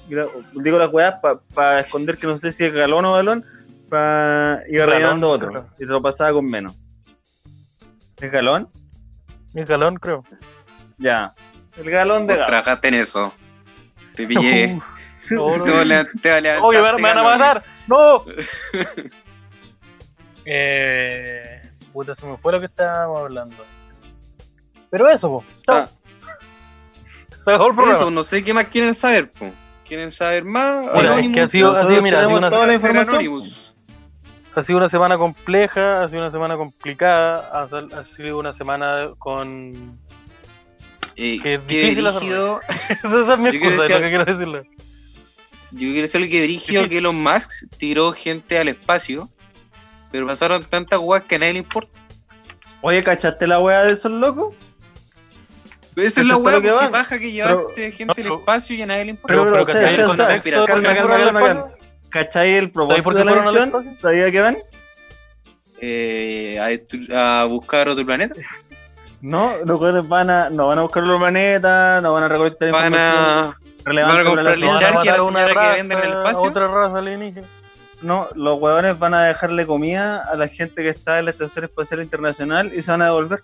Y la- Digo las weas para esconder que no sé si es galón o balón. Pa, iba rellenando otro. creo. Y te lo pasaba con menos. ¿Es galón? Mi galón, creo. Ya. El galón de Vos trabajaste en eso. Te pillé. No, no. te va a le- te va a levantar, Oye, me, van a matar. ¡No! eh, puta, se me fue lo que estábamos hablando. Pero eso. Ah. Eso, no sé qué más quieren saber, po. ¿Quieren saber más? Mira, es que ha sido, ha sido, mira, ha sido, una, toda la información. Ha sido una semana compleja, ha sido una semana complicada, ha, sido una semana con... Eh, Que es qué. Esa es mi Yo quiero excusa, es lo decir- que quiero decirle. Yo quiero decir que brígido que Elon Musk tiró gente al espacio, pero pasaron tantas weas que a nadie le importa. Oye, ¿cachaste la wea de esos locos? Esa es la lo que baja que llevaste gente al No, espacio y a nadie le importa. Pero, pero, que o sea, ¿cachai? o Con sea, contexto, calma. ¿Cachai el ¿Sabes propósito por qué de la misión? ¿Sabía que van? Eh, a, a buscar otro planeta. No, los güeyes van a, no van a buscar los planetas, no van a recolectar Van información a. relevante van a para la comprarle Van a ciencia. charqui a la señora que vende en el espacio. otra raza alienígena. No, los huevones van a dejarle comida a la gente que está en la Estación Espacial Internacional y se van a devolver.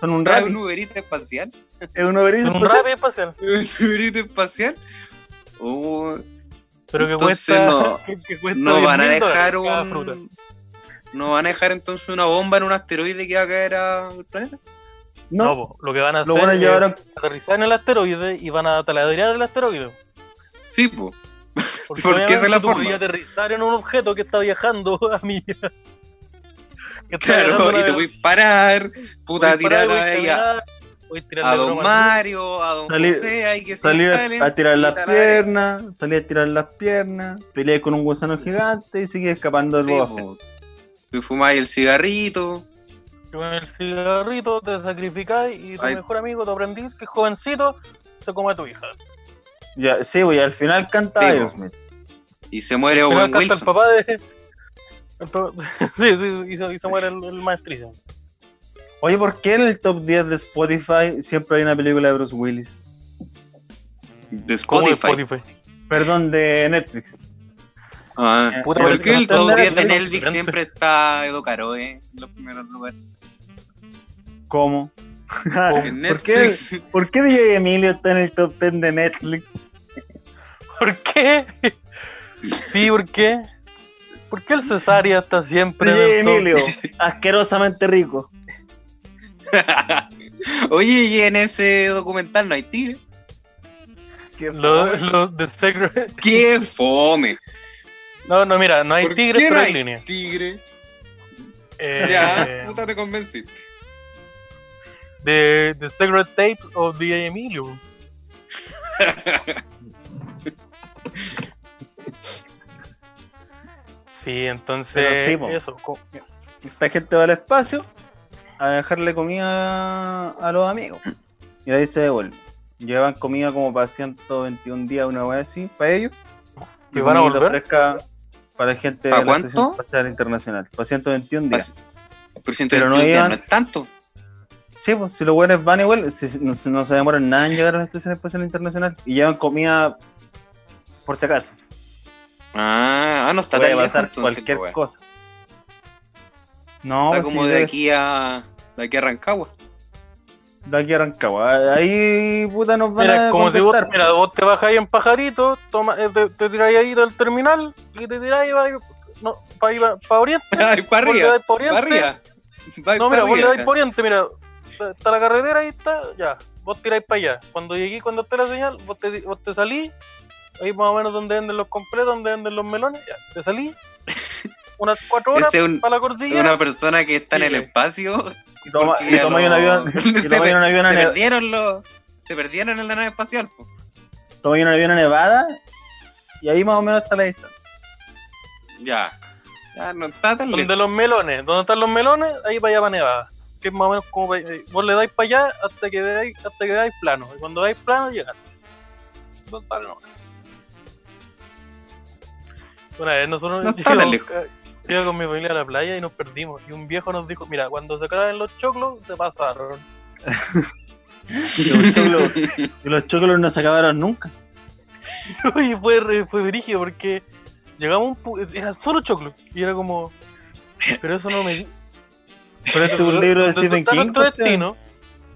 Son un rap. un Uberito espacial. Es un Uber Un Eats rap espacial. Un Uberito espacial. Oh, Pero que Entonces cuesta. no- que, cuesta no van a 10.000 dejar un. No van a dejar entonces una bomba en un asteroide que va a caer al planeta. No, No, po, lo que van a hacer los buenos es llevaron. aterrizar en el asteroide y van a taladrar el asteroide. Sí, pues. Porque, Porque esa es la obviamente tú forma. podías aterrizar en un objeto que está viajando a mí. Claro, y te voy a parar, puta, tirar ahí a, a broma don Mario, a don Salir- José, ahí que se Salir instalen. a, a tirar las piernas, salir a tirar las piernas, pelear con un gusano gigante y seguir escapando del Sí, po. Te fumáis el cigarrito. Con el cigarrito te sacrificáis y tu Ay. mejor amigo, tu aprendiz, que es jovencito, se come a tu hija. Ya, sí, pues y al final canta Sí. Y se muere Owen el Wilson. papá de. sí, sí, y se muere el, el. Oye, ¿por qué en el top 10 de Spotify siempre hay una película de Bruce Willis? De ¿Cómo de Spotify. Perdón, de Netflix. Ah, Eh, Puta, ¿Por qué el top está 10 de Netflix siempre está Edo Caro, eh? En los primeros lugares. ¿Cómo? ¿Por qué. ¿Por qué DJ Emilio está en el top 10 de Netflix? ¿Por qué? Sí, ¿por qué? ¿Por qué el Cesárea está siempre top? Emilio, asquerosamente rico. Oye, y en ese documental no hay tigre. Qué fome. lo de Secret. ¡Qué fome! No, no, mira, no hay ¿Por tigres, qué pero no hay hay línea. tigre? Eh, Ya, puta, me convenciste. The, the Secret Tapes of the Emilio. Sí, entonces sí, eso. Esta gente va al espacio a dejarle comida a los amigos. Y ahí se devuelve. Llevan comida como para 121 días, una vez así, para ellos. ¿Y van a volver? fresca para gente de ¿Pa la cuánto? Estación Espacial Internacional. Para 121 días. Pero no no, iban- no es tanto. Sí, pues si los buenos van igual, si- no, se- no se demoran nada en llegar a la Estación Espacial Internacional. Y llevan comida por si acaso. Ah, ah, no está Puede tan lejos entonces, cualquier pues, cosa. No, Está pues, como de aquí a de aquí a Rancagua. de aquí a Rancagua. Ahí, puta, nos van Mira, a como si vos, mira, vos te bajáis en pajarito, toma, eh, te, te tiráis ahí del terminal y te tiráis para no, para pa Oriente. Ay, para arriba, pa' Oriente. para arriba. No, pa' mira, vos le dais por Oriente, mira. Está la carretera ahí, está, ya. Vos tiráis para allá. Cuando llegué, cuando esté la señal, vos te, vos te salís. Ahí más o menos donde venden los completos, donde venden los melones, ya. Te salís. Unas cuatro horas Ese es un- para la cordillera. una persona que está en el espacio. Y toma, y un avión, y se, un avión perdieron los. Se perdieron en la nave espacial. po. toma ahí un avión a Nevada. Y ahí más o menos está la distancia. Ya. Ya no está tan Donde los melones, donde están los melones, ahí para allá para Nevada. Que es más o menos como pa- eh, vos le dais para allá hasta que veáis, hasta que plano. Y cuando veáis plano, llegan. No está, no. Una vez nosotros No está lejos. iba con mi familia a la playa y nos perdimos. Y un viejo nos dijo, mira, cuando se acaben los choclos, se pasaron. Y los choclos, y los choclos no se acabaron nunca. y fue, fue brígido porque llegamos a un pu- era solo choclo. Y era como, pero eso no me... Pero este es un libro de ¿Dónde Stephen King. nuestro pues, destino?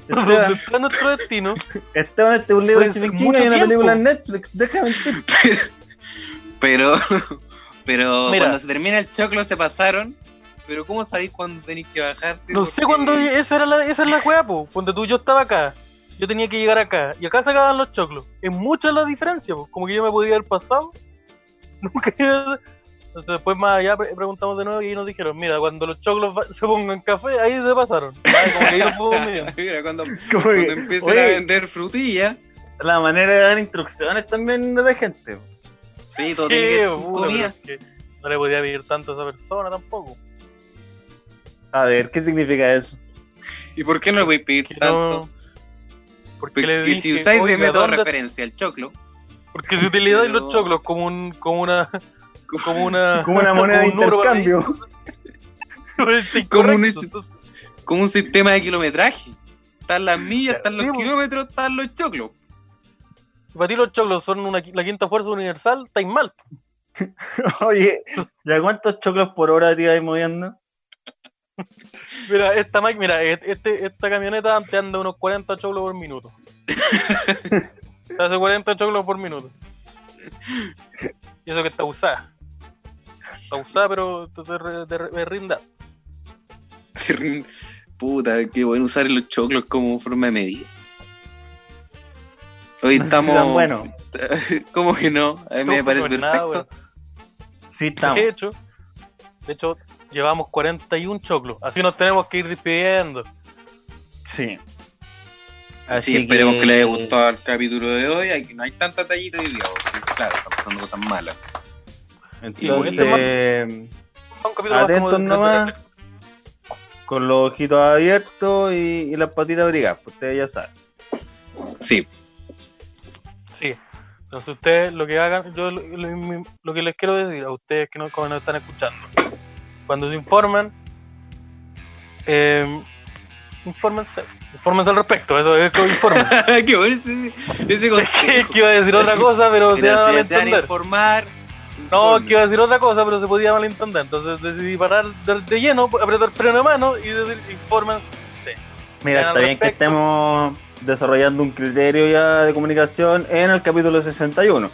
Esteban. ¿Dónde está nuestro destino? Esteban, este es un libro de Stephen King y una tiempo. película en Netflix. Déjame mentir. Pero. Pero Mira. cuando se termina el choclo se pasaron. Pero ¿cómo sabéis cuándo tenéis que bajarte? No sé cuándo esa era la, esa es la weá, po. Cuando tú yo estaba acá, yo tenía que llegar acá, y acá se acaban los choclos. Es mucha la diferencia, po. Como que yo me podía haber pasado. Nunca iba- Entonces después más allá pre- preguntamos de nuevo y ahí nos dijeron, mira, cuando los choclos se pongan café, ahí se pasaron. Ay, como que ahí nos fuimos midiendo. Mira, cuando, cuando empiecen oye, a vender frutilla. La manera de dar instrucciones también de la gente. Sí, todo tiene que comida. no le podía vivir tanto a esa persona tampoco. A ver, ¿qué significa eso? ¿Y por qué no le voy a pedir Que tanto? no- porque le Porque dije, si usáis de "Oiga, método de ¿dónde referencia el choclo, Porque si utilizáis Pero- los choclos como un, como una, como una, Como una moneda de intercambio. Como un como sistema de kilometraje. Están las millas, están los po. kilómetros, están los choclos. Si para ti los choclos son una, la quinta fuerza universal, estáis mal. Oye, ¿ya cuántos choclos por hora te ibas moviendo? Mira, esta Mike, mira, e- este, esta camioneta te anda unos 40 choclos por minuto. Te hace 40 choclos por minuto. Y eso que está usada. Está usada, pero te, te, te te rinda. Puta, qué bueno usar los choclos como forma de medida. Hoy No sé si estamos. tan bueno. ¿Cómo que no? A mí me parece nada, perfecto. Sí, estamos. De hecho, de hecho, llevamos 41 choclos. Así nos tenemos que ir despidiendo. Sí. Sí, esperemos que... les haya gustado el capítulo de hoy. Aquí no hay tanta tallita de Claro, están pasando cosas malas. Entonces, Atentos de- nomás. con los ojitos abiertos y, y las patitas abrigadas, pues ustedes ya saben. Sí. Entonces ustedes lo que hagan, yo lo, que les quiero decir a ustedes que no, como nos están escuchando, cuando se informan, eh, infórmense, infórmense al respecto, eso es como informen. qué bueno ese, ese Es consejo. que iba a decir otra cosa, pero se Mira, iba a si desean informar. No, que iba a decir otra cosa, pero se podía malentender. Entonces decidí parar de, de lleno, apretar freno de mano y decir, infórmense. Mira, está bien que estemos desarrollando un criterio ya de comunicación en el capítulo 61.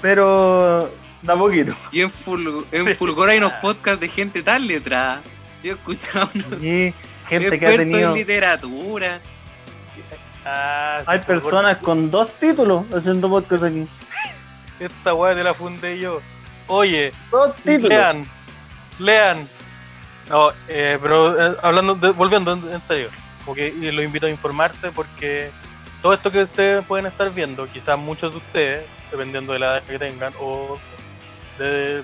Pero da poquito. Y en, Fulg en. Fulgor hay unos podcasts de gente tan letrada. Yo he escuchado unos Y gente que ha tenido. en literatura. Ah, sí, Hay personas con dos títulos haciendo podcast aquí. Esta weá te la fundé yo. Oye, Dos títulos. Lean, lean. No, eh, pero eh, hablando, de- volviendo en, en serio, porque y los invito a informarse porque todo esto que ustedes pueden estar viendo, quizás muchos de ustedes, dependiendo de la edad que tengan o de, de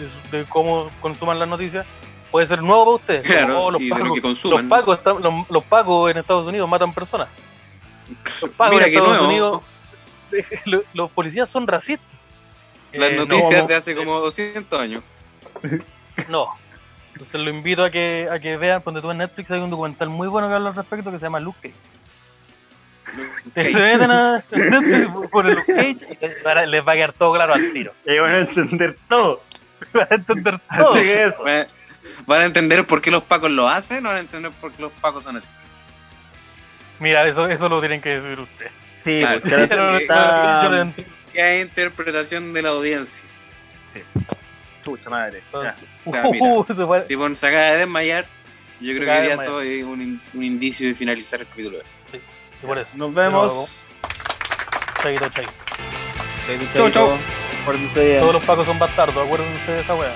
su- de cómo consuman las noticias, puede ser nuevo para ustedes. Claro, Oh, los, y de lo pacos, que consuman. los, pacos están- los- los pacos en Estados Unidos matan personas. Los pacos Mira en que Estados nuevo. Unidos, los, los policías son racistas. Las Eh, no, noticias no, de hace como 200 años. No. Entonces lo invito a que, a que vean, cuando tú en Netflix hay un documental muy bueno que habla al respecto que se llama Luke Cage. Se meten a Netflix por el Luke Cage y les va a- les va a quedar todo claro al tiro. Y van a entender todo. Van a entender todo. Así que eso. Va- ¿Van a entender por qué los pacos lo hacen o van a entender por qué los pacos son así? Mira, eso, eso lo tienen que decir ustedes. Sí, Claro. porque no- está... no. ¿Qué hay interpretación de la audiencia? Sí. Chucha madre. Ya. Ya, mira. Se puede- Si Bon se acaba de desmayar, yo creo que ya soy un, un indicio de finalizar el capítulo. y por eso. Nos vemos. Chaito, chaito. Chau, chau. Todos los pacos son bastardos, acuérdense de esa wea.